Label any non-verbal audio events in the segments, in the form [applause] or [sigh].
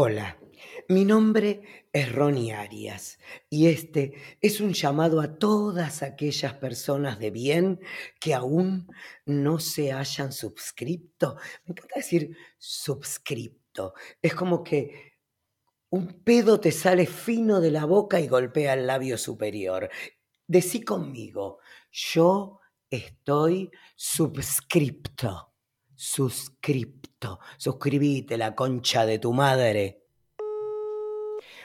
Hola, mi nombre es Ronnie Arias y este es un llamado a todas aquellas personas de bien que aún no se hayan suscripto. Me encanta decir suscripto. Es como que un pedo te sale fino de la boca y golpea el labio superior. Decí conmigo, yo estoy suscripto. Suscripto. Suscribite la concha de tu madre.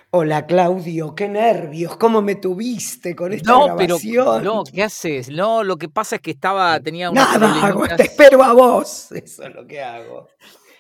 Hola Claudio, qué nervios, cómo me tuviste con esta No, pero grabación. no, ¿qué haces? No, lo que pasa es que estaba, tenía unos Nada hago, te espero a vos. Eso es lo que hago.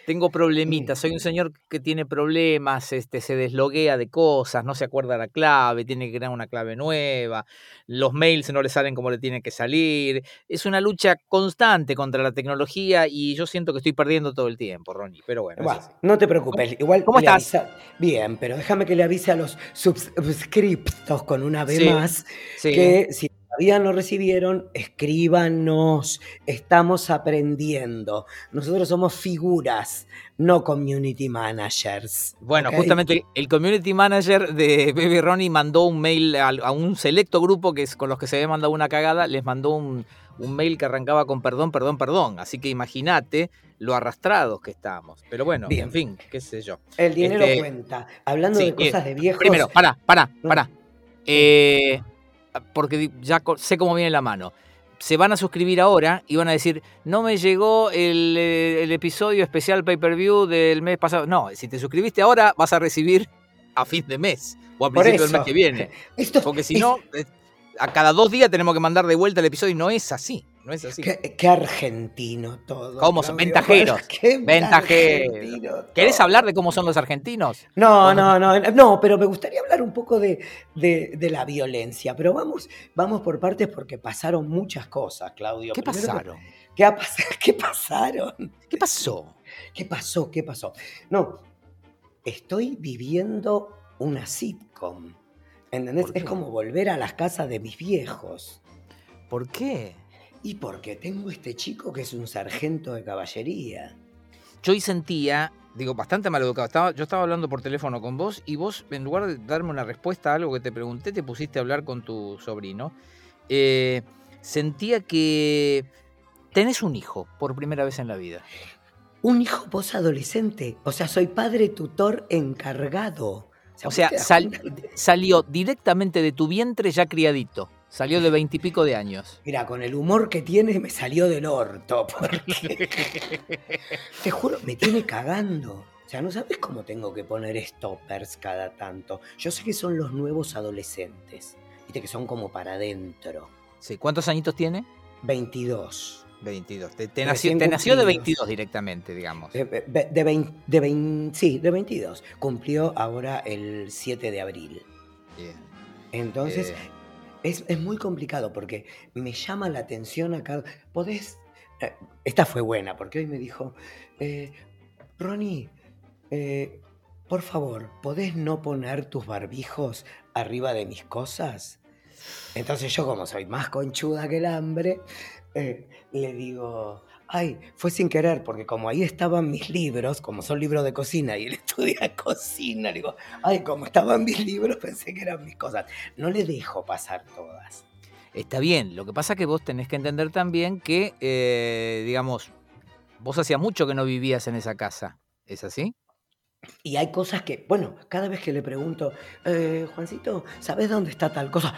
Tengo problemitas. Soy un señor que tiene problemas, este, se desloguea de cosas, no se acuerda la clave, tiene que crear una clave nueva, los mails no le salen como le tienen que salir. Es una lucha constante contra la tecnología y yo siento que estoy perdiendo todo el tiempo, Ronnie. Pero bueno, no te preocupes, igual cómo estás? avisa- Bien, pero déjame que le avise a los subscriptos con una B Sí, más sí. que si todavía no recibieron, escríbanos. Estamos aprendiendo. Nosotros somos figuras, no community managers. Bueno, justamente el community manager de Baby Ronnie mandó un mail a, un selecto grupo que es con los que se había mandado una cagada, les mandó un, un mail que arrancaba con perdón, perdón, perdón. Así que imagínate lo arrastrados que estamos. Pero bueno, Bien. en fin, qué sé yo. El dinero Este, cuenta. Hablando sí, de cosas de viejos. Primero, pará, pará, Mm. pará. Eh, porque ya sé cómo viene la mano. Se van a suscribir ahora y van a decir, no me llegó el, eh, el episodio especial pay-per-view del mes pasado. No, si te suscribiste ahora vas a recibir a fin de mes o a principio del mes que viene. [laughs] Esto Porque si es- no, a cada dos días tenemos que mandar de vuelta el episodio y no es así. No es así. Qué, qué argentino todo. ¿Cómo son? Claudio. Ventajeros. [laughs] Qué Ventajeros. ¿Querés hablar de cómo son los argentinos? No, no, no, no, pero me gustaría hablar un poco de, de- de la violencia. Pero vamos, vamos por partes porque pasaron muchas cosas, Claudio. ¿Qué Primero, pasaron? ¿Qué, ha pas- [laughs] ¿Qué pasaron? ¿Qué pasó? ¿Qué pasó? ¿Qué pasó? No, estoy viviendo una sitcom. ¿Entendés? ¿Por Es como volver a las casas de mis viejos. ¿Por qué? Y porque tengo este chico que es un sargento de caballería. yo hoy sentía, digo, bastante maleducado. Estaba, yo estaba hablando por teléfono con vos y vos, en lugar de darme una respuesta a algo que te pregunté, te pusiste a hablar con tu sobrino. Eh, sentía que tenés un hijo por primera vez en la vida. Un hijo vos adolescente. O sea, soy padre tutor encargado. O ¿vos sea, sal- salió directamente de tu vientre ya criadito. Salió de veintipico de años. Mira, con el humor que tiene me salió del orto. Porque, [laughs] te juro, me tiene cagando. O sea, no sabes cómo tengo que poner stoppers cada tanto. Yo sé que son los nuevos adolescentes. Viste que son como para adentro. Sí, ¿Cuántos añitos tiene? 22. 22. Te, te nació, Recién te nació de cumplidos. 22 directamente, digamos. De, de, de 20, de 20 sí, de 22. Cumplió ahora el 7 de abril. Bien. Entonces, Eh, es, es muy complicado porque me llama la atención acá. Podés. eh, esta fue buena porque hoy me dijo: eh, Ronnie, eh, por favor, ¿podés no poner tus barbijos arriba de mis cosas? Entonces, yo, como soy más conchuda que el hambre, le digo. Ay, fue sin querer, porque como ahí estaban mis libros, como son libros de cocina y él [laughs] estudia cocina, le digo, ay, como estaban mis libros, pensé que eran mis cosas. No le dejo pasar todas. Está bien, lo que pasa es que vos tenés que entender también que, eh, digamos, vos hacía mucho que no vivías en esa casa. ¿Es así? Y hay cosas que, bueno, cada vez que le pregunto, "Eh, Juancito, ¿sabes dónde está tal cosa?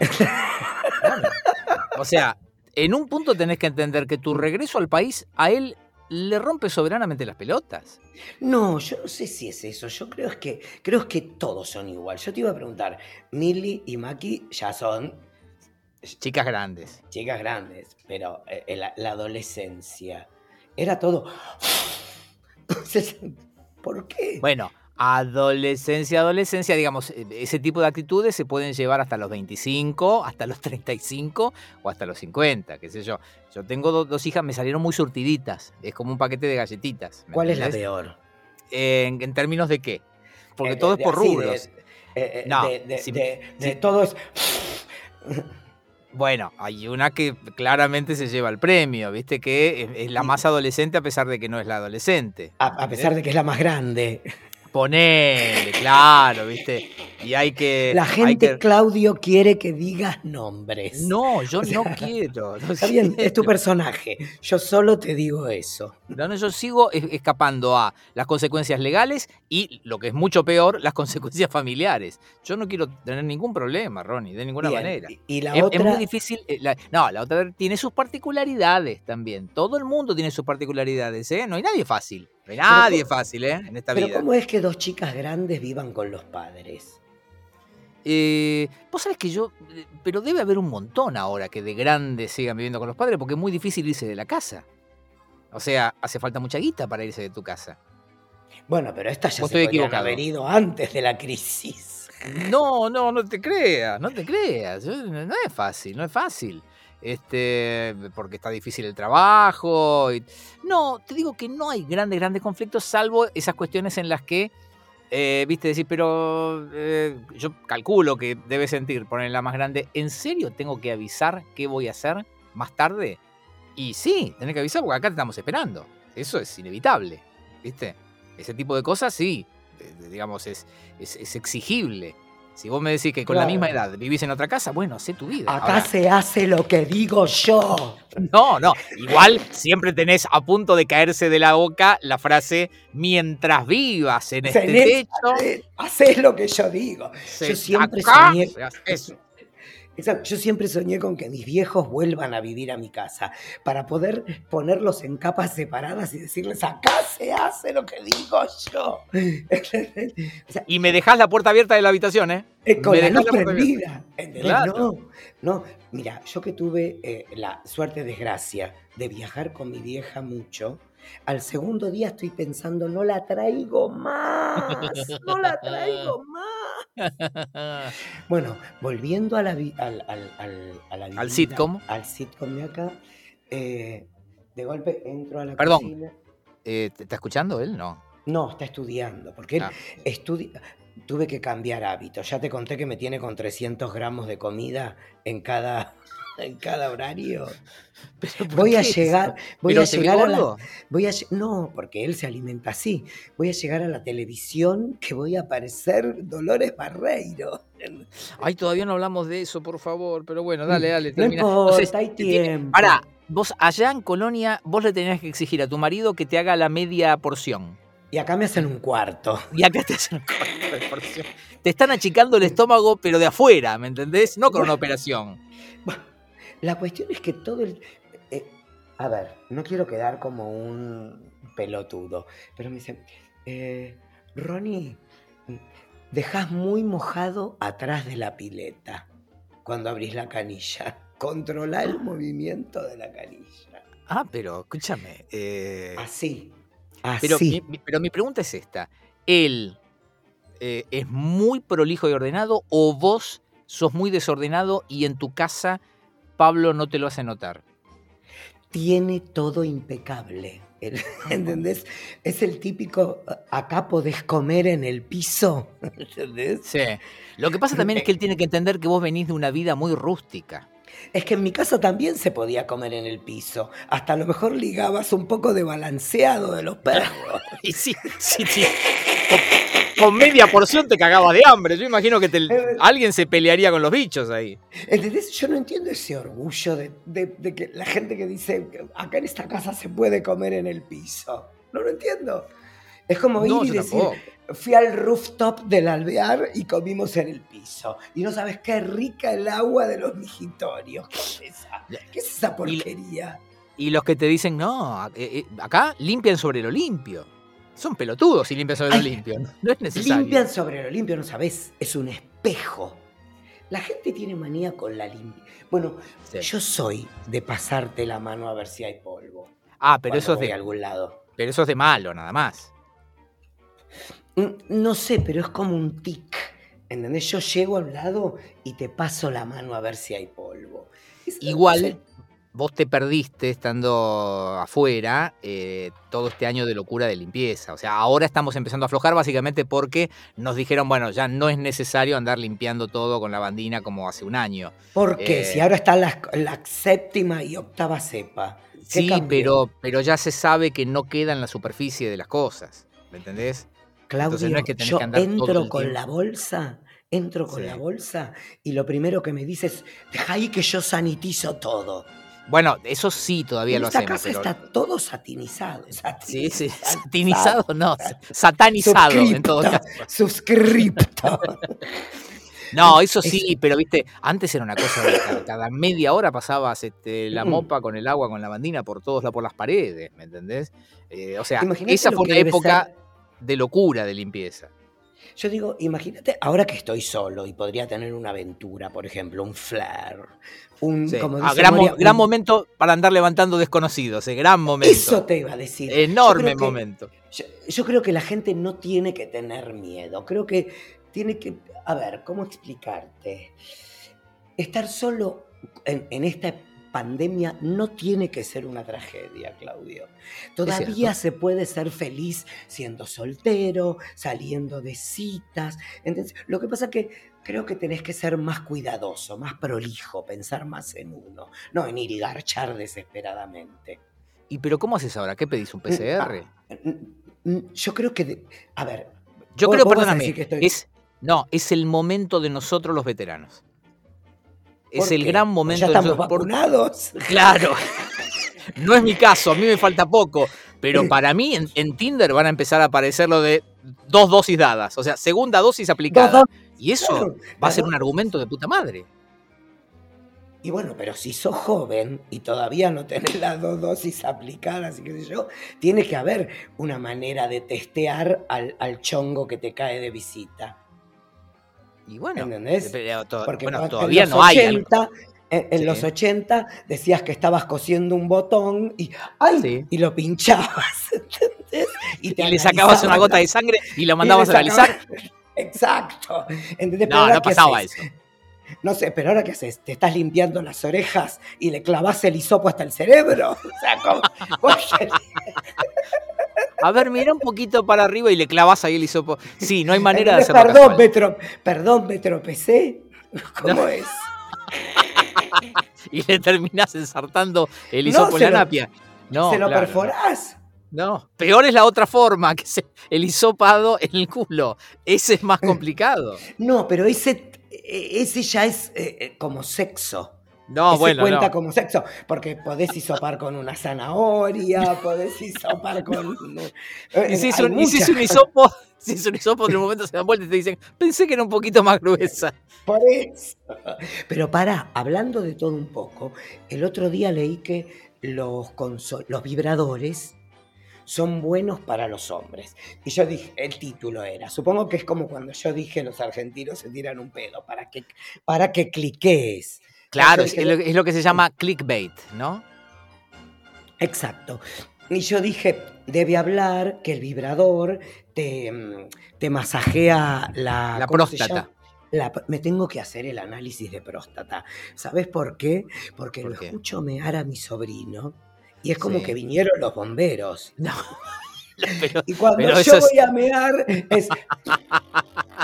[laughs] O sea, en un punto tenés que entender que tu regreso al país a él le rompe soberanamente las pelotas. No, yo no sé si es eso. Yo creo es que creo que todos son igual. Yo te iba a preguntar, Milly y Maki ya son Chicas grandes. chicas grandes, pero eh, la, la adolescencia era todo. ¿por qué? Bueno, adolescencia, adolescencia, digamos, eh, ese tipo de actitudes se pueden llevar hasta los 25, hasta los 35 o hasta los 50, qué sé yo. Yo tengo do- dos hijas, me salieron muy surtiditas. Es como un paquete de galletitas. ¿me ¿Cuál es la peor? ¿En, en términos de qué? Porque Eh, todo de- es por así, de- rubros. eh, eh, No, de, si- todo es. Bueno, hay una que claramente se lleva el premio, ¿viste? Que es, es la más adolescente a pesar de que no es la adolescente. A, a pesar de que es la más grande. Ponele, claro, ¿viste? Y hay que. La gente, Claudio, quiere que digas nombres. No, yo [laughs] no quiero. está bien, es tu personaje. Yo solo te digo eso. No, no, yo sigo escapando a las consecuencias legales y, lo que es mucho peor, las [laughs] consecuencias familiares. Yo no quiero tener ningún problema, Ronnie, de ninguna manera. Y la es, otra... es muy difícil. Eh, no, la otra tiene sus particularidades también. Todo el mundo tiene sus particularidades, ¿eh? No hay nadie fácil. Nadie fácil, ¿eh? En esta pero vida. ¿cómo es que dos chicas grandes vivan con los padres? Eh, Vos sabés que yo. Pero debe haber un montón ahora que de grandes sigan viviendo con los padres porque es muy difícil irse de la casa. O sea, hace falta mucha guita para irse de tu casa. Bueno, pero esta ya se podrían haber ido antes de la crisis. No, no, no te creas, no te creas. No es fácil, no es fácil este, porque está difícil el trabajo. No, te digo que no hay grandes, grandes conflictos, salvo esas cuestiones en las que, eh, viste, decir, pero eh, yo calculo que debe sentir, ponerla más grande, ¿en serio tengo que avisar qué voy a hacer más tarde? Y sí, tenés que avisar porque acá te estamos esperando. Eso es inevitable, viste. Ese tipo de cosas sí, digamos, es, es exigible. Si vos me decís que con la misma edad vivís en otra casa, bueno, sé tu vida. Acá se hace lo que digo yo. No, no. Igual siempre tenés a punto de caerse de la boca la frase mientras vivas en este techo. Haces lo que yo digo. yo siempre soñé. Eso. Yo siempre soñé con que mis viejos vuelvan a vivir a mi casa para poder ponerlos en capas separadas y decirles, acá se hace lo que digo yo. [laughs] y me dejas la puerta abierta de la habitación, ¿eh? eh con la luz prendida. No, no. Mira, yo que tuve eh, la suerte, desgracia de viajar con mi vieja mucho, al segundo día estoy pensando, no la traigo más, no la traigo [laughs] más. bueno, volviendo a la, al, al, al, al sitcom. Al sitcom de acá, eh, de golpe entro a la Perdón, cocina. Eh, ¿te está escuchando él? No. No, está estudiando, porque él ah. estudia... Tuve que cambiar hábitos. Ya te conté que me tiene con 300 gramos de comida en cada, en cada horario. [laughs] voy a llegar, voy a llegar a la, voy a no, porque él se alimenta así. Voy a llegar a la televisión que voy a aparecer Dolores Barreiro. [laughs] Ay, todavía no hablamos de eso, por favor, pero bueno, dale, dale, termina. No importa, hay tiempo. Ahora, vos allá en Colonia, vos le tenías que exigir a tu marido que te haga la media porción. Y acá me hacen un cuarto. Y acá te hacen un cuarto de porción. Te están achicando el estómago, pero de afuera, ¿me entendés? No con una operación. [laughs] La cuestión es que todo el... Eh, a ver, no quiero quedar como un pelotudo, pero me dicen, eh, Ronnie, dejas muy mojado atrás de la pileta cuando abrís la canilla. Controla el movimiento de la canilla. Ah, pero escúchame. Eh, así. Pero, mi, pero mi pregunta es esta. ¿Él es muy prolijo y ordenado o vos sos muy desordenado y en tu casa Pablo no te lo hace notar. Tiene todo impecable. ¿Entendés? Es el típico, acá podés comer en el piso. ¿Entendés? Sí. Lo que pasa también es que él tiene que entender que vos venís de una vida muy rústica. Es que en mi casa también se podía comer en el piso. Hasta a lo mejor ligabas un poco de balanceado de los perros. [laughs] y sí, sí, sí con media porción te cagabas de hambre. Yo imagino que alguien se pelearía con los bichos ahí. ¿Entendés? Yo no entiendo ese orgullo de, que la gente que dice, acá en esta casa se puede comer en el piso. No lo entiendo. Es como ir y decir, fui al rooftop del alvear y comimos en el piso. Y no sabes qué rica el agua de los mijitorios. ¿Qué es esa, ¿Qué es esa porquería? Y, los que te dicen, no, eh, eh, acá limpian sobre lo limpio. Son pelotudos y limpian sobre lo limpio. No es necesario. Limpian sobre lo limpio, no sabes. Es un espejo. La gente tiene manía con la limpia. Bueno, yo soy de pasarte la mano a ver si hay polvo. Ah, pero eso es de algún lado. Pero eso es de malo, nada más. Mm, no sé, pero es como un tic. ¿Entendés? Yo llego al lado y te paso la mano a ver si hay polvo. Igual, vos te perdiste estando afuera eh, todo este año de locura de limpieza. O sea, ahora estamos empezando a aflojar básicamente porque nos dijeron, bueno, ya no es necesario andar limpiando todo con la bandina como hace un año. ¿Por qué? Eh, si ahora está la, séptima y octava cepa. Sí, pero, pero ya se sabe que no queda en la superficie de las cosas. ¿Me entendés? Claudio, no es que tenés yo que andar todo entro el con tiempo. la bolsa, entro con Sí. la bolsa y lo primero que me dices es, deja ahí que yo sanitizo todo. Bueno, eso sí todavía En lo esta hacemos, casa pero. está todo satinizado. [laughs] Sí, sí, satinizado, satinizado no, satanizado en todo caso. Suscripto. [laughs] No, eso Es- sí, pero viste, antes era una cosa de cada, cada media hora pasabas este, la Mm. mopa con el agua, con la bandina por todos lados, por las paredes, ¿me entendés? Eh, o sea, esa fue una época ser- de locura de limpieza. Yo digo, imagínate, ahora que estoy solo y podría tener una aventura, por ejemplo, un flare, un, Sí. como Ah, gran, mo- momento para andar levantando desconocidos, eh, gran momento. Eso te iba a decir. Enorme que- momento. Yo, yo creo que la gente no tiene que tener miedo. Creo que tiene que. A ver, ¿cómo explicarte? Estar solo en, en esta pandemia no tiene que ser una tragedia, Claudio. Todavía se puede ser feliz siendo soltero, saliendo de citas. Entonces, lo que pasa es que creo que tenés que ser más cuidadoso, más prolijo, pensar más en uno, no en ir y garchar desesperadamente. ¿Y pero cómo haces ahora? ¿Qué pedís? ¿Un PCR? Mm, mm, Yo creo que, de- a ver, Yo vos- creo, vos perdóname, que estoy- es, no, es el momento de nosotros los veteranos. Es ¿por el gran ¿Ya momento de estamos por- vacunados? [laughs] Claro. No es mi caso, a mí me falta poco. Pero para mí en, en Tinder van a empezar a aparecer lo de dos dosis dadas. O sea, segunda dosis aplicada. Dos Y eso Claro, va a ser un argumento de puta madre. Y bueno, pero si sos joven y todavía no tenés las dos dosis aplicadas y qué sé yo, tiene que haber una manera de testear al, al chongo que te cae de visita. Y bueno, ¿Entendés? pero to- Porque bueno, en todavía no hay. 80, en, en Sí. los 80 decías que estabas cosiendo un botón y ¡ay! Sí. y lo pinchabas, [laughs] ¿entendés? Y te le sacabas una gota de sangre y lo y mandabas a le analizar. [laughs] Exacto. ¿Entendés? No, no ¿qué pasaba haces? eso. No sé, pero ahora qué haces, te estás limpiando las orejas y le clavas el hisopo hasta el cerebro. [laughs] O sea, ¿cómo? A ver, mira un poquito para arriba y le clavas ahí el hisopo. Sí, no hay [laughs] manera de hacerlo Perdón, me tro- perdón, me tropecé. [laughs] ¿Cómo No. es? [laughs] Y le terminás ensartando el No, hisopo se en la lo- napia. No, ¿Se lo claro, perforás? No, peor es la otra forma, que es el hisopado en el culo. Ese es más complicado. No, pero ese, ese ya es eh, eh, como sexo. No, Ese bueno, cuenta no. como sexo, porque podés hisopar con una zanahoria, podés hisopar con... eh, Y si es un, y si es un hisopo, si es un hisopo, en un momento se dan vuelta y te dicen, pensé que era un poquito más gruesa. Por eso. Pero para, hablando de todo un poco, el otro día leí que los, los vibradores son buenos para los hombres. Y yo dije, el título era, supongo que es como cuando yo dije los argentinos se tiran un pedo, para que, para que cliquees. Claro, es, lo, es lo que se llama clickbait, ¿no? Exacto. Y yo dije, debe hablar que el vibrador te, mm, te masajea la, La ¿cómo se próstata. La me tengo que hacer el análisis de próstata. ¿Sabes por qué? Porque ¿Por lo qué? escucho mear a mi sobrino y es como Sí. que vinieron los bomberos. No. Pero, [laughs] Y cuando yo es- voy a mear es... [laughs]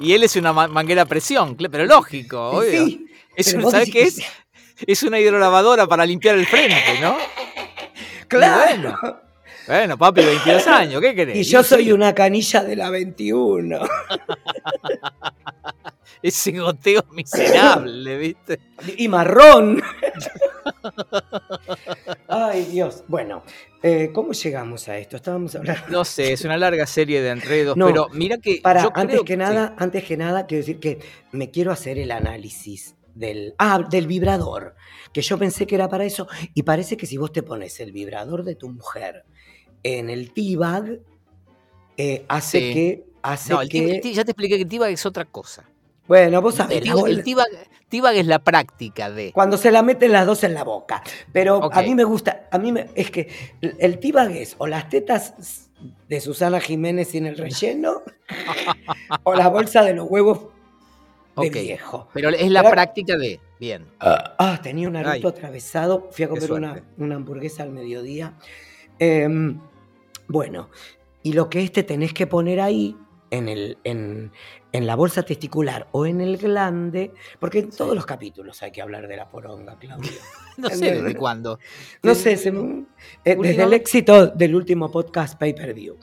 y él es una ma- manguera a presión, pero lógico, obvio. sí, es un- ¿Sabes qué es? Es una hidrolavadora para limpiar el frente, ¿no? [laughs] Claro. Bueno, papi, 22 años, ¿qué querés? Y yo soy una canilla de la 21. [laughs] [laughs] Ese goteo miserable, ¿viste? y marrón. Ay, Dios. Bueno, eh, ¿cómo llegamos a esto? Estábamos hablando. No sé, es una larga serie de enredos, No, pero mira que. Para, yo antes creo que nada, antes que nada, quiero decir que me quiero hacer el análisis del. Ah, del vibrador. Que yo pensé que era para eso. Y parece que si vos te pones el vibrador de tu mujer en el T-bag, eh, hace Sí. que. Hace No, el que. Ya te expliqué que el T-Bag es otra cosa. Bueno, vos sabés. T-Bag es la práctica de. Cuando se la meten las dos en la boca. Pero a mí me gusta, a mí me, es que el- T-bag es o las tetas de Susana Jiménez sin el relleno o la bolsa de los huevos de viejo. Pero es la Pero- práctica de. Bien. Ah, tenía un Ay. Naruto atravesado, fui a comer una, una hamburguesa al mediodía. Em, bueno, y lo que este tenés que poner ahí en, el, en, en la bolsa testicular o en el glande, porque en todos los capítulos hay que hablar de la poronga, Claudio. [laughs] No sé desde cuándo. No sé, se eh, desde el éxito del último podcast Pay Per View.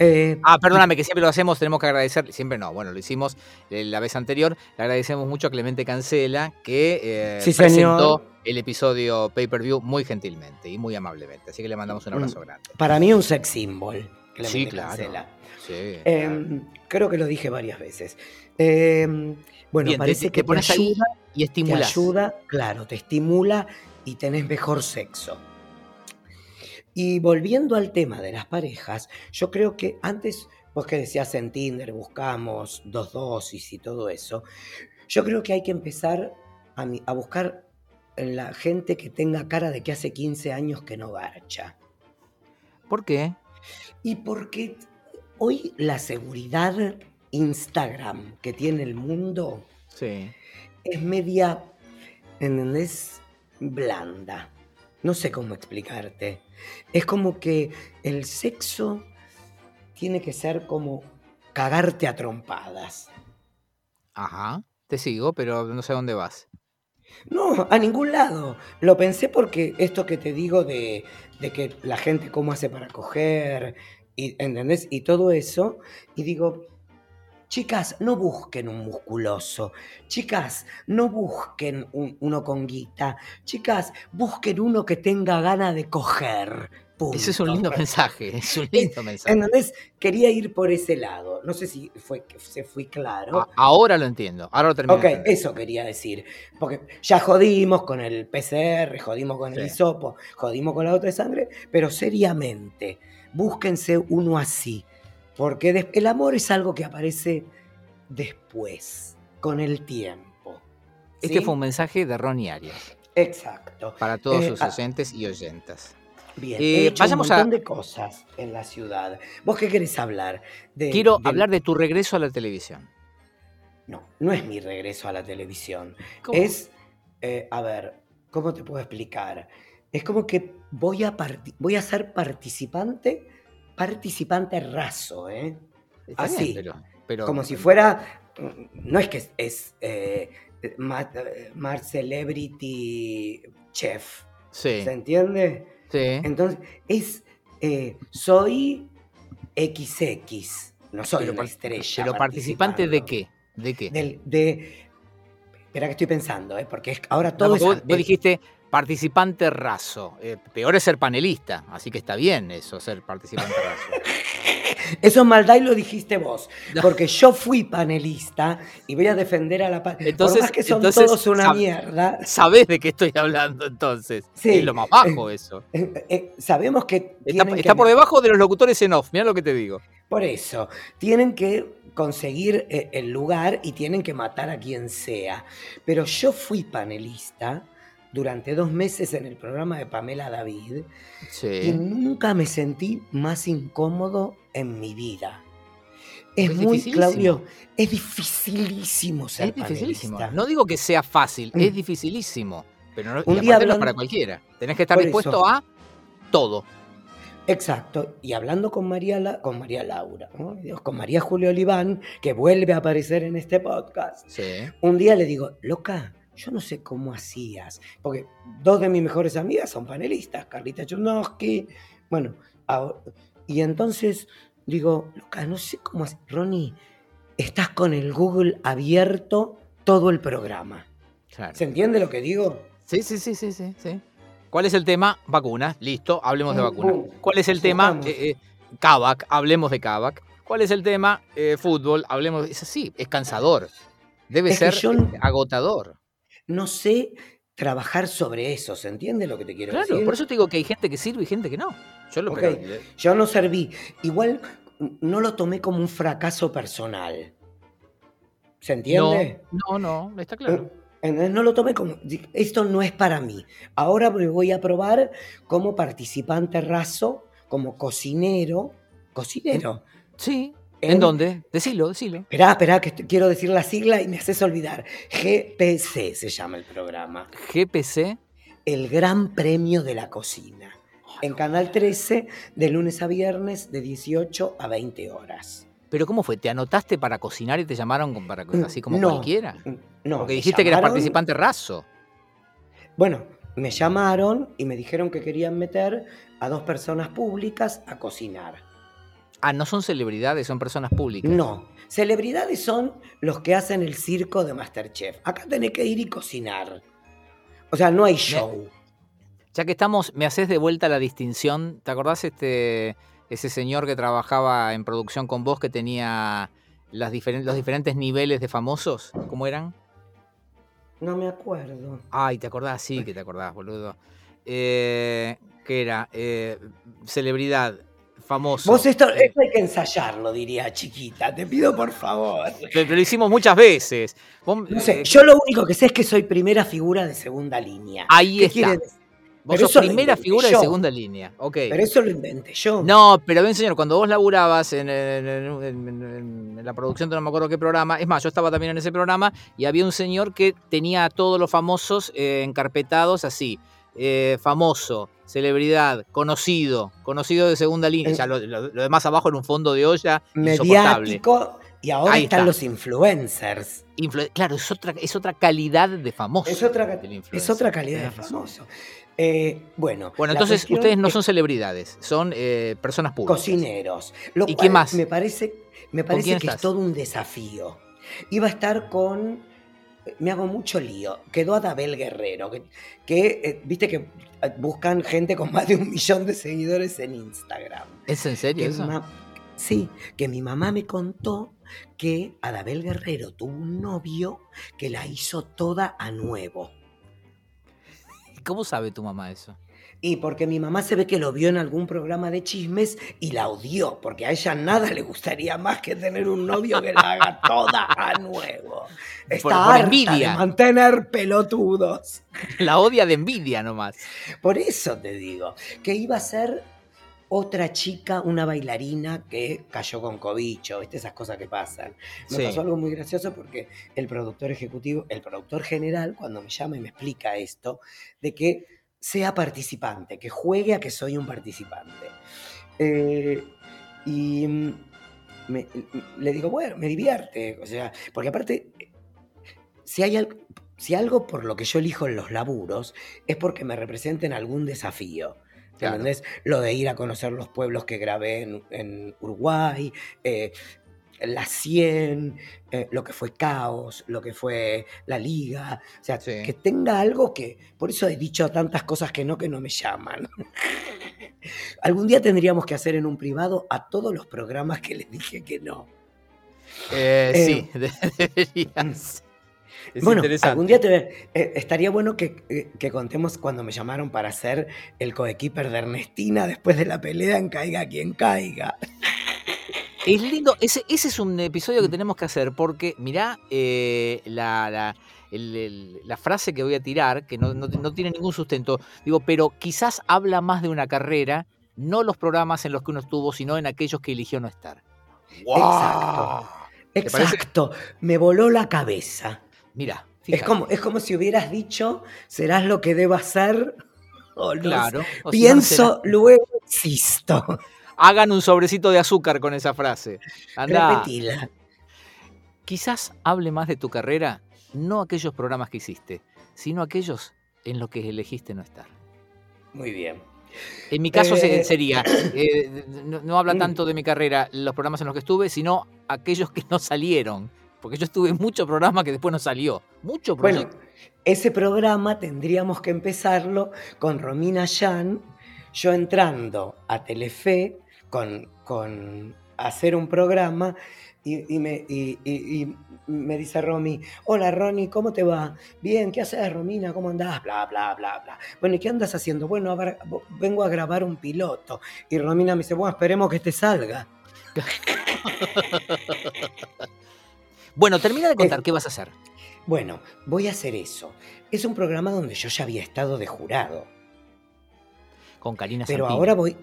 Eh, Ah, perdóname, que siempre lo hacemos, tenemos que agradecer, siempre no, bueno, lo hicimos eh, la vez anterior, le agradecemos mucho a Clemente Cancela que eh, Sí, presentó señor. el episodio pay-per-view muy gentilmente y muy amablemente, así que le mandamos un abrazo grande. para mí un sex symbol. Clemente Sí, claro. Cancela. Sí, Eh, claro. creo que lo dije varias veces. Eh, bueno, Bien, parece te, que te pones ayuda, y te estimulás. ayuda, claro, te estimula y tenés mejor sexo. Y volviendo al tema de las parejas, yo creo que antes, vos que decías en Tinder, buscamos dos dosis y todo eso, yo creo que hay que empezar a, a buscar en la gente que tenga cara de que hace 15 años que no garcha. ¿Por qué? Y porque hoy la seguridad Instagram que tiene el mundo Sí. es media, ¿entendés? Blanda. No sé cómo explicarte. Es como que el sexo tiene que ser como cagarte a trompadas. Ajá, te sigo, pero no sé a dónde vas. No, a ningún lado. Lo pensé porque esto que te digo de, de que la gente cómo hace para coger, y, ¿entendés? Y todo eso. Y digo, chicas, no busquen un musculoso. Chicas, no busquen un- uno con guita. Chicas, busquen uno que tenga ganas de coger. Ese es un lindo mensaje, [laughs] es un lindo mensaje. ¿Entendés? Quería ir por ese lado. No sé si fue, se fui claro. Ahora lo entiendo, ahora lo termino. Ok, de eso quería decir. Porque ya jodimos con el PCR, jodimos con el hisopo, jodimos con la otra de sangre, pero seriamente, búsquense uno así. Porque el amor es algo que aparece después, con el tiempo. Este fue un mensaje de Ronnie Arias Exacto. para todos Eh, sus ah. oyentes y oyentas. Bien, Eh, he hecho vayamos un a- montón de cosas en la ciudad. ¿Vos qué querés hablar? De- Quiero hablar de tu regreso a la televisión. No, no es mi regreso a la televisión. ¿Cómo? Es, eh, a ver, ¿cómo te puedo explicar? Es como que voy a, voy a ser participante, participante raso, ¿eh? Está bien, así, pero, pero- Como si fuera, mm, no es que es, eh, eh, Mar Celebrity Chef, Sí, ¿se entiende? sí. Entonces, es, eh, soy XX, no soy Pero una estrella. Pero participante de qué? ¿De qué? Del- de. Espera que estoy pensando, ¿eh? porque ahora No, todo porque es. vos, vos dijiste participante raso. Eh, peor es ser panelista, así que está bien eso, ser participante raso. [laughs] Eso es maldad y lo dijiste vos. Porque yo fui panelista y voy a defender a la pa- Entonces- Por más que son entonces, todos una sab- mierda. ¿Sabés de qué estoy hablando entonces? Sí. Es lo más bajo eso. eh, eh, sabemos que. Está, tienen está que- por debajo de los locutores en off, mira lo que te digo. Por eso, tienen que conseguir eh, el lugar y tienen que matar a quien sea. Pero yo fui panelista durante dos meses en el programa de Pamela David y Sí. nunca me sentí más incómodo en mi vida. Es Es muy. Claudio, es dificilísimo ser Es dificilísimo. panelista. No digo que sea fácil, Mm. es dificilísimo. Pero no, Un y día aparte no es hablando- para cualquiera. Tenés que estar dispuesto eso. a todo. Exacto. Y hablando con María, La- con María Laura, ¿no? Dios, con María Julio Oliván, que vuelve a aparecer en este podcast, Sí. un día le digo, loca, yo no sé cómo hacías, porque dos de mis mejores amigas son panelistas, Carlita Chudnowski, bueno, ahora- y entonces digo, loca, no sé cómo haces, Ronnie, estás con el Google abierto todo el programa. Claro. ¿Se entiende lo que digo? Sí, sí, sí, sí, sí, sí. ¿Cuál es el tema? Vacunas. Listo, hablemos de vacunas. ¿Cuál es el tema? Eh, eh, Kavak, hablemos de Kavak. ¿Cuál es el tema? Eh, fútbol, hablemos. Es así, es cansador. Debe Es ser yo agotador. No sé trabajar sobre eso, ¿se entiende lo que te quiero Claro, decir? por eso te digo que hay gente que sirve y gente que no. Yo lo Yo no serví. Igual no lo tomé como un fracaso personal. ¿Se entiende? No, no, no, está claro. Eh, No lo tomé como, esto no es para mí. Ahora me voy a probar como participante raso, como cocinero. Cocinero. Sí. ¿En, en- dónde? Decilo, decilo. Esperá, esperá, que quiero decir la sigla y me haces olvidar. GPC se llama el programa. GPC. El Gran Premio de la Cocina. En Canal 13, de lunes a viernes, de 18 a 20 horas. ¿Pero cómo fue? ¿Te anotaste para cocinar y te llamaron para, así como no, cualquiera? No, Porque dijiste que eras participante raso. Bueno, me llamaron y me dijeron que querían meter a dos personas públicas a cocinar. Ah, no son celebridades, son personas públicas. No, celebridades son los que hacen el circo de Masterchef. Acá tenés que ir y cocinar. O sea, no hay show. Ya que estamos, me haces de vuelta la distinción. ¿Te acordás este ese señor que trabajaba en producción con vos que tenía las diferen- los diferentes niveles de famosos? ¿Cómo eran? No me acuerdo. Ay, te acordás, sí que te acordás, boludo. Eh, ¿Qué era? Eh, celebridad, famoso. Vos esto, esto hay que ensayarlo, diría chiquita. Te pido por favor. pero lo hicimos muchas veces. Vos, No sé, eh, yo lo único que sé es que soy primera figura de segunda línea. Ahí ¿Qué está. vos pero sos primera figura de segunda línea. Ok. Pero eso lo inventé yo. No, pero bien, señor, cuando vos laburabas en, en- en- en- en la producción de no me acuerdo qué programa, es más, yo estaba también en ese programa y había un señor que tenía a todos los famosos eh, encarpetados así. eh, famoso, celebridad, conocido, conocido de segunda línea. Ya lo, lo- lo demás abajo era un fondo de olla. Mediático. Y ahora Ahí están está. los influencers. Influ- claro, es otra, es otra calidad de famoso. Es otra, es otra calidad de famoso. Eh, bueno, Bueno, entonces ustedes no son celebridades, son eh, personas públicas. cocineros. Lo ¿Y qué más? Me parece, me parece que estás? es todo un desafío. Iba a estar con. Me hago mucho lío. Quedó Adabel Guerrero, que, que, eh, viste que eh, buscan gente con más de un millón de seguidores en Instagram. ¿Es en serio Que eso? sí, que mi mamá me contó que Adabel Guerrero tuvo un novio que la hizo toda a nuevo. ¿Cómo sabe tu mamá eso? Y porque mi mamá se ve que lo vio en algún programa de chismes y la odió, porque a ella nada le gustaría más que tener un novio que la haga toda a nuevo. Está por harta envidia. de mantener pelotudos. [laughs] La odia de envidia nomás. Por eso te digo, que iba a ser otra chica, una bailarina que cayó con cobicho, ¿viste? Esas cosas que pasan. Me Sí. pasó algo muy gracioso porque el productor ejecutivo, el productor general, cuando me llama y me explica esto, de que sea participante, que juegue a que soy un participante. Eh, y mm, me- le digo, bueno, me divierte, o sea, porque aparte, si hay algo, si algo por lo que yo elijo en los laburos es porque me representen algún desafío. Claro. ¿Entendés? Lo de ir a conocer los pueblos que grabé en, en Uruguay, eh, la 100, eh, lo que fue Caos, lo que fue la Liga. O sea, Sí. que tenga algo que. Por eso he dicho tantas cosas que no, que no me llaman. [laughs] Algún día tendríamos que hacer en un privado a todos los programas que les dije que no. Eh, Eh, [laughs] sí, deberías. Es bueno, algún día te- eh, estaría bueno que, eh, que contemos cuando me llamaron para ser el coequiper de Ernestina después de la pelea en Caiga quien caiga. Es lindo, ese, ese es un episodio que tenemos que hacer porque, mirá, eh, la, la, el- el- la frase que voy a tirar, que no, no- no tiene ningún sustento, digo, pero quizás habla más de una carrera, no los programas en los que uno estuvo, sino en aquellos que eligió no estar. Exacto. ¿Te parece? Exacto. Me voló la cabeza. Mirá, Es como, es como si hubieras dicho, serás lo que debas ser. [laughs] O no Claro. sé. o si no, Pienso, luego existo. Hagan un sobrecito de azúcar con esa frase. Andá. Repetila. Quizás hable más de tu carrera, no aquellos programas que hiciste, sino aquellos en los que elegiste no estar. Muy bien. En mi caso Eh, sería, [clears throat] eh, no, no habla tanto de mi carrera, los programas en los que estuve, sino aquellos que no salieron. Porque yo estuve en muchos programas que después no salió. Mucho Bueno, ese programa tendríamos que empezarlo con Romina Yan, yo entrando a Telefe con, con hacer un programa y, y me, y- me dice Romy, hola Ronnie, ¿cómo te va? Bien, ¿qué haces Romina? ¿Cómo andás? Bla, bla, bla, bla. Bueno, ¿y qué andas haciendo? Bueno, a ver, vengo a grabar un piloto. Y Romina me dice, bueno, esperemos que te salga. [laughs] Bueno, termina de contar qué vas a hacer. Bueno, voy a hacer eso. Es un programa donde yo ya había estado de jurado. Con Karina Pero ahora voy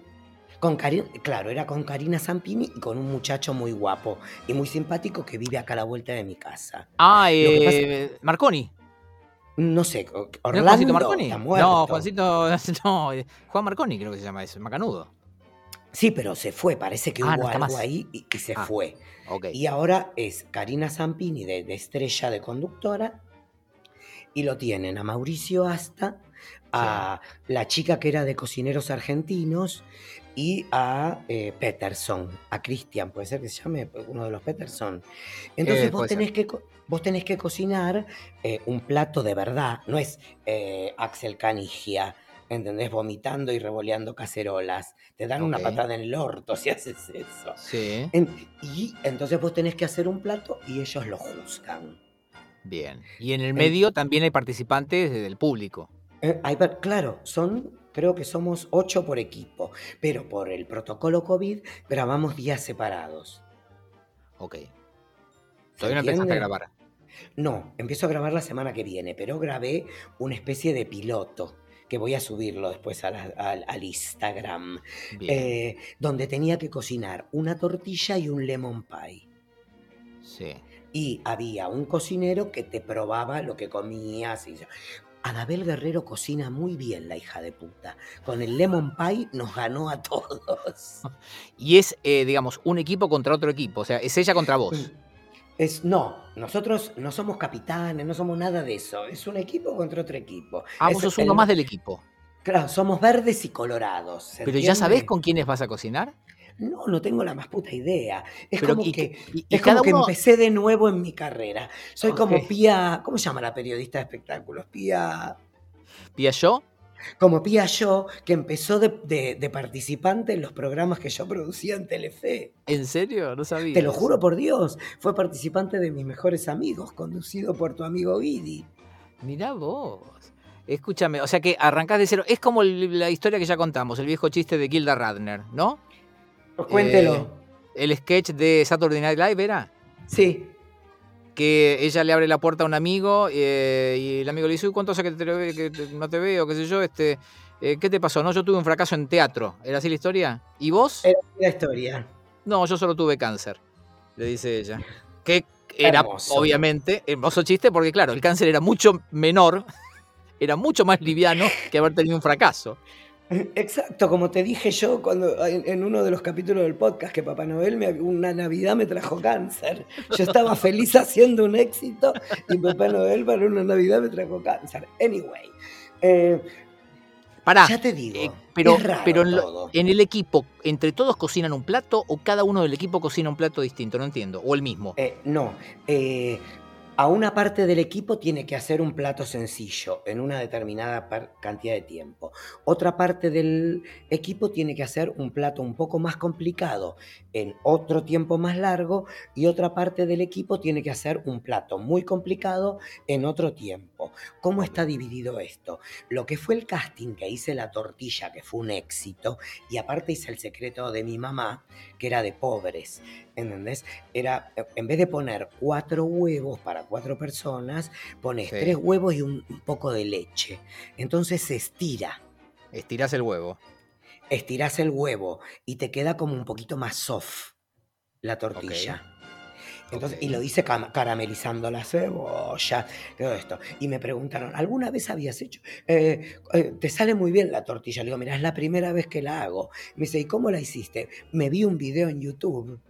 con Karina, claro, era con Karina Zampini y con un muchacho muy guapo y muy simpático que vive acá a la vuelta de mi casa. Ah, que pasa- eh, Marconi. No sé, ¿No Orlando Juancito Marconi? está muerto. [laughs] No, Juancito. No, eh, Juan Marconi creo que se llama eso, Macanudo. Sí, pero se fue, parece que Ah, no hubo algo más. ahí y, y se Ah, fue. ok. Y ahora es Karina Zampini de, de estrella de conductora y lo tienen a Mauricio Asta, a la chica que era de cocineros argentinos y a eh, Peterson, a Cristian, puede ser que se llame uno de los Peterson. Entonces Eh, vos, tenés que, vos tenés que cocinar eh, un plato de verdad, no es Axel Canigia. ¿Entendés? Vomitando y revoleando cacerolas. Te dan una patada en el orto si haces eso. Sí, En- y entonces vos tenés que hacer un plato y ellos lo juzgan. bien. Y en el medio también hay participantes del público. Eh, hay claro, son, creo que somos ocho por equipo, pero por el protocolo COVID grabamos días separados. Ok. ¿Se Todavía no empezaste a grabar. No, empiezo a grabar la semana que viene, pero grabé una especie de piloto que voy a subirlo después a la- al, al Instagram, eh, donde tenía que cocinar una tortilla y un lemon pie. Sí. y había un cocinero que te probaba lo que comías. Y... Anabel Guerrero cocina muy bien, la hija de puta. Con el lemon pie nos ganó a todos. [laughs] Y es, eh, digamos, un equipo contra otro equipo. O sea, es ella contra vos. Es, no, nosotros no somos capitanes, no somos nada de eso. Es un equipo contra otro equipo. Ah, Es vos sos el- uno más del equipo. Claro, somos verdes y colorados. ¿se Pero ya sabés con quiénes vas a cocinar. No, no tengo la más puta idea. Es Pero, como y, que... y- Es como que uno. empecé de nuevo en mi carrera. Soy como. Pía. ¿Cómo se llama la periodista de espectáculos? Pía. Pía yo. Como Pía Yo, que empezó de, de- de participante en los programas que yo producía en Telefe. ¿En serio? No sabía. Te lo juro por Dios. Fue participante de mis mejores amigos, conducido por tu amigo Guidi. Mirá vos. Escúchame, o sea que arrancás de cero. Es como la historia que ya contamos, el viejo chiste de Gilda Radner, ¿no? Cuéntelo. Eh, el sketch de Saturday Night Live era Sí. que ella le abre la puerta a un amigo eh, y el amigo le dice, "Uy, ¿cuánto hace que, te, que te- no te veo? ¿Qué sé yo? Este, eh, ¿Qué te pasó? No, yo tuve un fracaso en teatro. ¿Era así la historia? ¿Y vos? Era la historia. No, yo solo tuve cáncer, le dice ella. Que era, Hermoso. obviamente, hermoso chiste porque, claro, el cáncer era mucho menor, [laughs] era mucho más liviano que haber tenido un fracaso. Exacto, como te dije yo cuando en, uno de los capítulos del podcast que Papá Noel me, una Navidad me trajo cáncer. Yo estaba feliz haciendo un éxito y Papá Noel para una Navidad me trajo cáncer. Anyway, eh, Pará, ya te digo, eh, pero, es raro pero en, lo- todo. en el equipo, ¿entre todos cocinan un plato o cada uno del equipo cocina un plato distinto? No entiendo. O el mismo. Eh, no, eh, a una parte del equipo tiene que hacer un plato sencillo en una determinada cantidad de tiempo. Otra parte del equipo tiene que hacer un plato un poco más complicado en otro tiempo más largo y otra parte del equipo tiene que hacer un plato muy complicado en otro tiempo. ¿Cómo está dividido esto? Lo que fue el casting que hice la tortilla, que fue un éxito, y aparte hice el secreto de mi mamá, que era de pobres. ¿Entendés? Era, eh, en vez de poner cuatro huevos para cuatro personas, pones Sí. tres huevos y un, un poco de leche. Entonces se estira. Estirás el huevo. Estirás el huevo y te queda como un poquito más soft la tortilla. Entonces. Y lo hice caramelizando la cebolla, todo esto. Y me preguntaron, ¿alguna vez habías hecho? Eh, eh, te sale muy bien la tortilla. Le digo, mira, es la primera vez que la hago. Me dice, ¿y cómo la hiciste? Me vi un video en YouTube.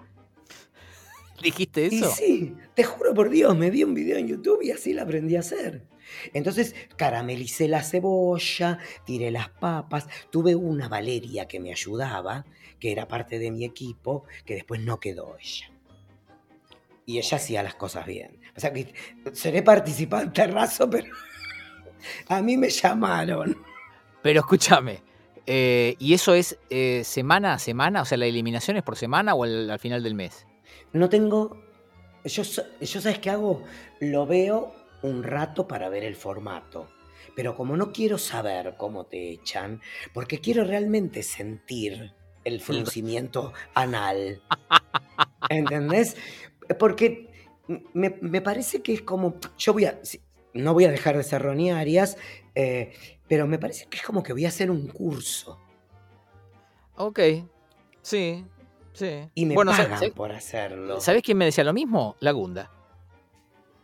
¿Dijiste Y eso? sí, te juro por Dios, me vi un video en YouTube y así la aprendí a hacer. Entonces caramelicé la cebolla, tiré las papas, tuve una Valeria que me ayudaba, que era parte de mi equipo, que después no quedó ella. Y ella hacía las cosas bien. O sea que seré participante raso, pero [laughs] a mí me llamaron. Pero escúchame. eh, ¿Y eso es eh, semana a semana? O sea, ¿la eliminación es por semana o al, al final del mes? No tengo. Yo, yo sabes qué hago? Lo veo un rato para ver el formato. Pero como no quiero saber cómo te echan, porque quiero realmente sentir el fruncimiento anal. [laughs] ¿Entendés? Porque me, me parece que es como. Yo voy a. No voy a dejar de ser Ronnie Arias, eh, pero me parece que es como que voy a hacer un curso. Ok. Sí. Sí. Y me bueno, pagan sa- por hacerlo. ¿sabés quién me decía lo mismo? La Gunda.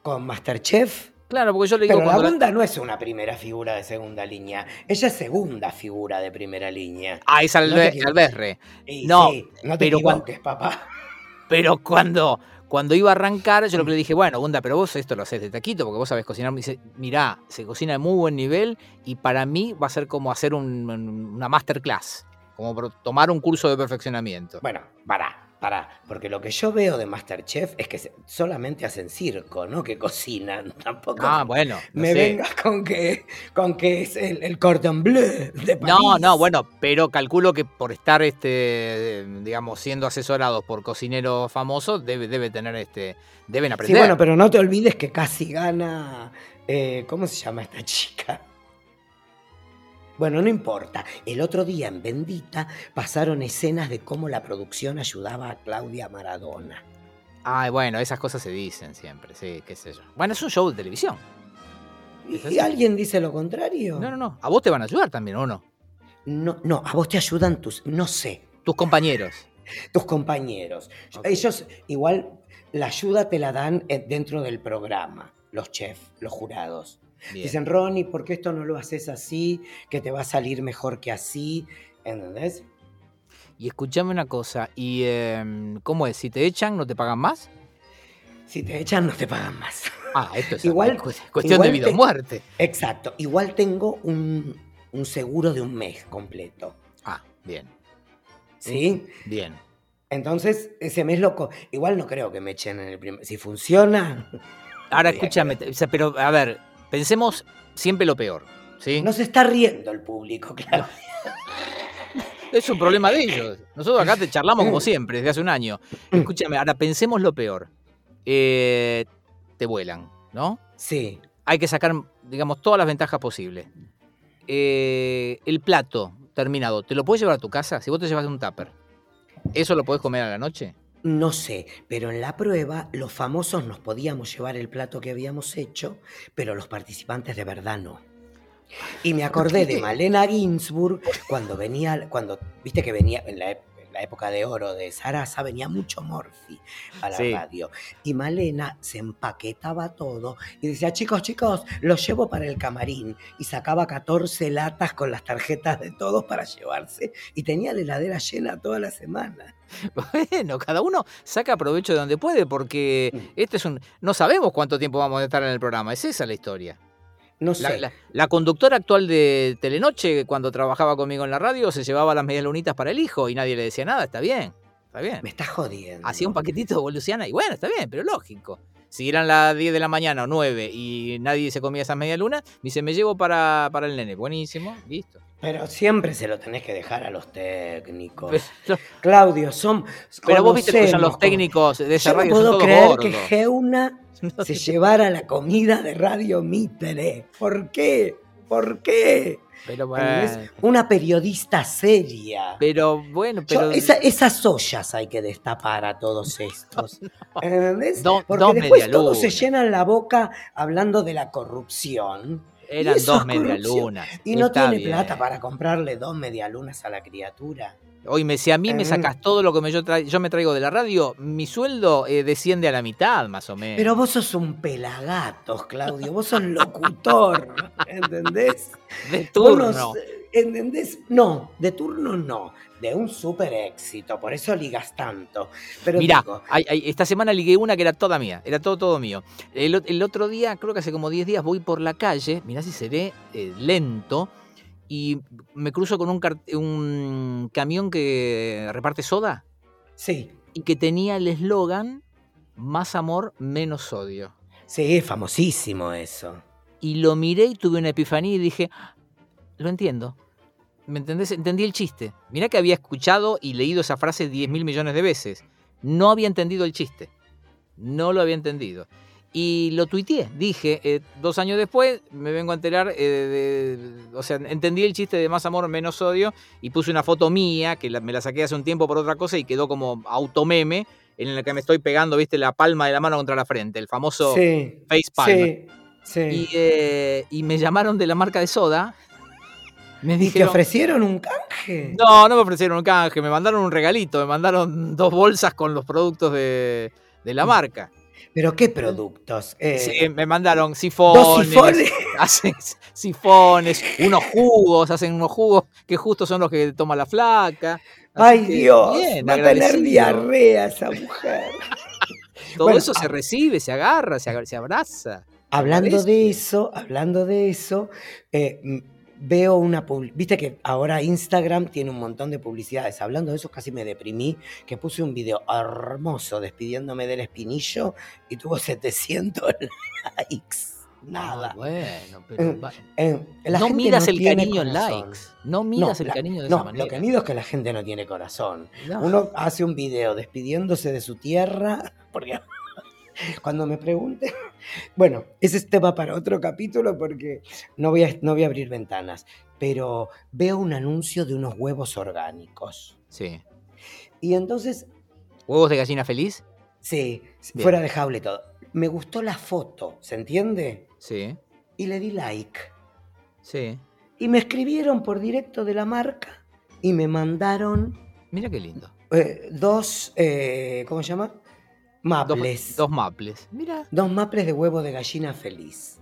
Con Masterchef. Claro, porque yo le digo Pero la cuando la- Gunda no es una primera figura de segunda línea. Ella es segunda figura de primera línea. Ah, es No te. Alberre. Y No, sí, no te pero cuan- equivoques, papá. [laughs] Pero cuando, cuando iba a arrancar, yo lo que le dije, bueno, Gunda, pero vos esto lo haces de taquito porque vos sabés cocinar. Me dice, mirá, se cocina de muy buen nivel y para mí va a ser como hacer un- un- una masterclass, como tomar un curso de perfeccionamiento. Bueno, pará, pará. Porque lo que yo veo de Masterchef es que solamente hacen circo, no que cocinan. [laughs] Tampoco Ah, bueno. no me sé. vengas con que, con que es el, el cordon bleu de París. No, no, bueno, pero calculo que por estar, este, digamos, siendo asesorados por cocineros famosos, debe, debe tener, este, deben Sí, aprender. bueno, pero no te olvides que casi gana. eh, ¿Cómo se llama esta chica? Bueno, no importa. El otro día en Bendita pasaron escenas de cómo la producción ayudaba a Claudia Maradona. Ay, bueno, esas cosas se dicen siempre, sí, qué sé yo. Bueno, es un show de televisión. ¿Y, y alguien dice lo contrario? No, no, no. A vos te van a ayudar también, ¿o no? No, no, a vos te ayudan tus, no sé, Tus compañeros. [laughs] tus compañeros. Ellos igual la ayuda te la dan eh, dentro del programa, los chefs, los jurados. Bien. Dicen, Ronnie, ¿por qué esto no lo haces así? Que te va a salir mejor que así. ¿Entendés? Y escuchame una cosa, ¿y em, cómo es? Si te echan, ¿no te pagan más? Si te echan, no te pagan más. Ah, esto es [laughs] Igual- cu- cuestión igual de vida o te- muerte. Exacto. Igual tengo un, un seguro de un mes completo. Ah, bien, ¿Sí? bien. Entonces, ese mes loco. Igual no creo que me echen en el primer. Si funciona, Ahora [laughs] escúchame, pero a ver, pensemos siempre lo peor, ¿sí? no se está riendo el público, claro. Es un problema de ellos. Nosotros acá te charlamos como [laughs] siempre, desde hace un año. Escúchame, ahora pensemos lo peor. Eh, te vuelan, ¿no? Sí. Hay que sacar, digamos, todas las ventajas posibles. Eh, el plato terminado, ¿te lo puedes llevar a tu casa? Si vos te llevas un tupper, ¿eso lo podés comer a la noche? No sé, pero en la prueba los famosos nos podíamos llevar el plato que habíamos hecho, pero los participantes de verdad no. Y me acordé de [laughs] Malena Ginsburg cuando venía, cuando, viste que venía en la, en la época de oro de Sarasa, venía mucho Morphy a la Sí. radio. Y Malena se empaquetaba todo y decía, chicos, chicos, los llevo para el camarín. Y sacaba 14 latas con las tarjetas de todos para llevarse. Y tenía la heladera llena toda la semana. [laughs] Bueno, cada uno saca provecho de donde puede, porque Mm. este es un. No sabemos cuánto tiempo vamos a estar en el programa, es esa la historia. No La, sé. la- la conductora actual de Telenoche, cuando trabajaba conmigo en la radio, se llevaba las medias lunitas para el hijo y nadie le decía nada, está bien, está bien. Me estás jodiendo. Hacía un paquetito de Luciana y bueno, está bien, pero lógico. Si eran las 10 de la mañana o 9 y nadie se comía esas medias lunas, me dice, me llevo para, para el nene. Buenísimo, listo. Pero siempre se lo tenés que dejar a los técnicos. Pero, Claudio, son. pero vos viste que son los técnicos de esa Yo no radio, puedo creer gordos. que Geuna [laughs] No se llevara la comida de Radio Mitre. ¿Por qué? ¿Por qué? Pero bueno, Una periodista seria. pero bueno, Yo- pero... esa- esas ollas hay que destapar a todos [laughs] estos. ¿Entendés? Dos- Porque dos después todos se llenan la boca hablando de la corrupción. Eran dos es medialunas. Y no tiene bien. plata para comprarle dos medialunas a la criatura. Oíme, si a mí me Mm. sacas todo lo que me- yo, tra- yo me traigo de la radio, mi sueldo eh, desciende a la mitad, más o menos. Pero vos sos un pelagatos, Claudio. Vos sos locutor. [laughs] ¿Entendés? de turno. no- ¿Entendés? No, de turno no. De un súper éxito. Por eso ligas tanto. Pero Mirá, digo, hay- hay- esta semana ligué una que era toda mía, era todo, todo mío. El otro día, creo que hace como 10 días, voy por la calle, mirá si seré eh, lento, y me cruzo con un, camión que reparte soda sí, y que tenía el eslogan Más amor, menos odio. sí, es famosísimo eso. Y lo miré y tuve una epifanía y dije, "Ah, lo entiendo. ¿Me entendés? Entendí el chiste. Mirá que había escuchado y leído esa frase 10 mil millones de veces. No había entendido el chiste. No lo había entendido. Y lo tuiteé. Dije, eh, dos años después me vengo a enterar, eh, de- o sea, entendí el chiste de más amor, menos odio y puse una foto mía, que la- me la saqué hace un tiempo por otra cosa y quedó como automeme, en la que me estoy pegando, viste, la palma de la mano contra la frente, el famoso sí, face palm. sí, sí. Y, eh, y me llamaron de la marca de soda. Me ¿Y te dijeron, ofrecieron un canje? no, no me ofrecieron un canje, me mandaron un regalito, me mandaron dos bolsas con los productos de, de la marca. ¿Pero qué productos? Eh, Sí, me mandaron sifones, dos sifones. [laughs] hacen sifones, unos jugos, hacen unos jugos que justo son los que toma la flaca. Así Ay que, Dios, bien, va a tener diarrea esa mujer. [laughs] Todo Bueno, eso se ah. recibe, se agarra, se, agar- se abraza. Hablando de eso, hablando de eso, eh, m- veo una pub- viste que ahora Instagram tiene un montón de publicidades. Hablando de eso, casi me deprimí, que puse un video hermoso despidiéndome del espinillo y tuvo [laughs] 700 likes. Nada. Ah, bueno, pero Eh, va- Eh, no no el cariño en likes. No midas el la- cariño de no, esa manera. lo que mido es que la gente no tiene corazón. No. Uno hace un video despidiéndose de su tierra, [laughs] porque cuando me pregunten, [laughs] bueno, ese es tema para otro capítulo porque no voy a, no voy a abrir ventanas, pero veo un anuncio de unos huevos orgánicos. Sí. Y entonces, ¿Huevos de gallina feliz? sí, Bien. fuera de jaula y todo. Me gustó la foto, ¿se entiende? Sí, Y le di like. sí. Y me escribieron por directo de la marca y me mandaron Mira qué lindo. eh, dos, eh, ¿cómo se llama? Maples. dos maples. Mira. Dos maples de huevo de gallina feliz.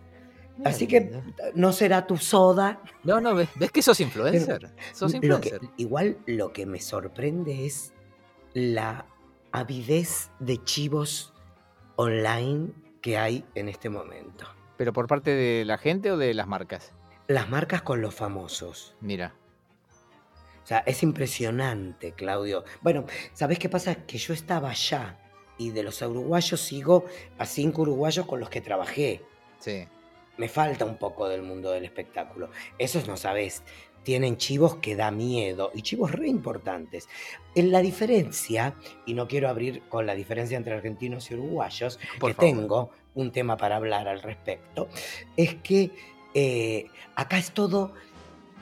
mira Así que no será tu soda. No, no, ves, ves que sos influencer. Sos Lo que, influencer. igual lo que me sorprende es la avidez de chivos online que hay en este momento. ¿Pero por parte de la gente o de las marcas? Las marcas con los famosos. Mira. O sea, es impresionante, Claudio. Bueno, ¿sabés qué pasa? Que yo estaba allá y de los uruguayos sigo a cinco uruguayos con los que trabajé. Sí. Me falta un poco del mundo del espectáculo. Esos no sabés. Tienen chivos que da miedo y chivos re importantes. En la diferencia, y no quiero abrir con la diferencia entre argentinos y uruguayos, Por que favor. tengo un tema para hablar al respecto, es que eh, acá es todo,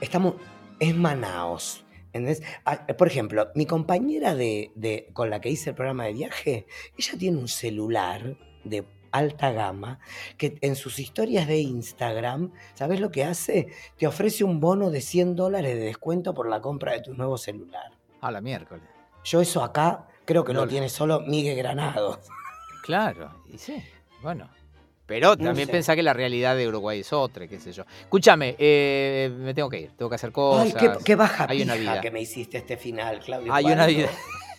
estamos, es Manaos. ¿Entendés? Ah, Por ejemplo, mi compañera de, de- con la que hice el programa de viaje, ella tiene un celular de alta gama que en sus historias de Instagram, ¿sabes lo que hace? Te ofrece un bono de 100 dólares de descuento por la compra de tu nuevo celular. A la miércoles. Yo eso acá creo que No lo tiene solo Miguel Granado. Claro, y sí, bueno. Pero también sé. pensá que la realidad de Uruguay es otra, qué sé yo. Escúchame, eh, me tengo que ir, tengo que hacer cosas. Ay, qué, qué baja hay una vida. que me hiciste este final, Claudio. Hay una vida. [laughs]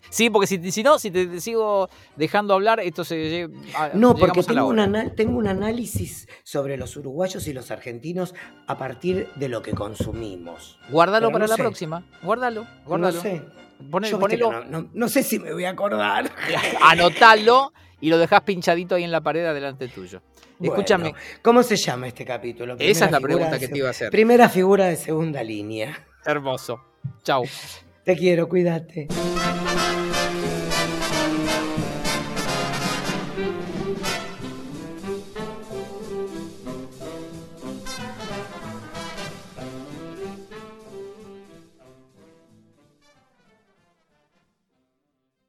Sí, porque si, si no, si te, sigo dejando hablar, esto se lle- a- No, porque tengo un, tengo análisis sobre los uruguayos y los argentinos a partir de lo que consumimos. Guárdalo pero para no la sé. próxima. Guárdalo, guárdalo. No sé. Yo, ponelo, no, no- no sé si me voy a acordar. [laughs] anotalo y lo dejás pinchadito ahí en la pared adelante tuyo. Escúchame, ¿Cómo se llama este capítulo? esa es la pregunta que te iba a hacer. Primera figura de segunda línea. Hermoso. Chau. Te quiero, cuídate.